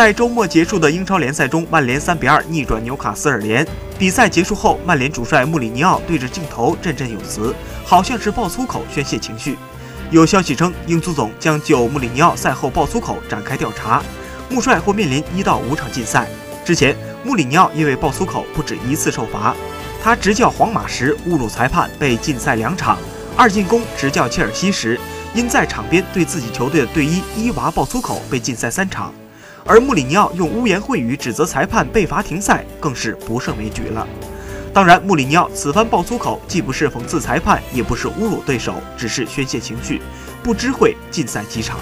在周末结束的英超联赛中，曼联三比二逆转纽卡斯尔联。比赛结束后，曼联主帅穆里尼奥对着镜头振振有词，好像是爆粗口宣泄情绪。有消息称，英足总将就穆里尼奥赛后爆粗口展开调查，穆帅或面临一到五场禁赛。之前，穆里尼奥因为爆粗口不止一次受罚，他执教皇马时侮辱裁判被禁赛两场，二进宫执教切尔西时因在场边对自己球队的队医伊娃爆粗口被禁赛三场。而穆里尼奥用污言秽语指责裁判被罚停赛，更是不胜枚举了。当然，穆里尼奥此番爆粗口，既不是讽刺裁判，也不是侮辱对手，只是宣泄情绪，不知会禁赛几场。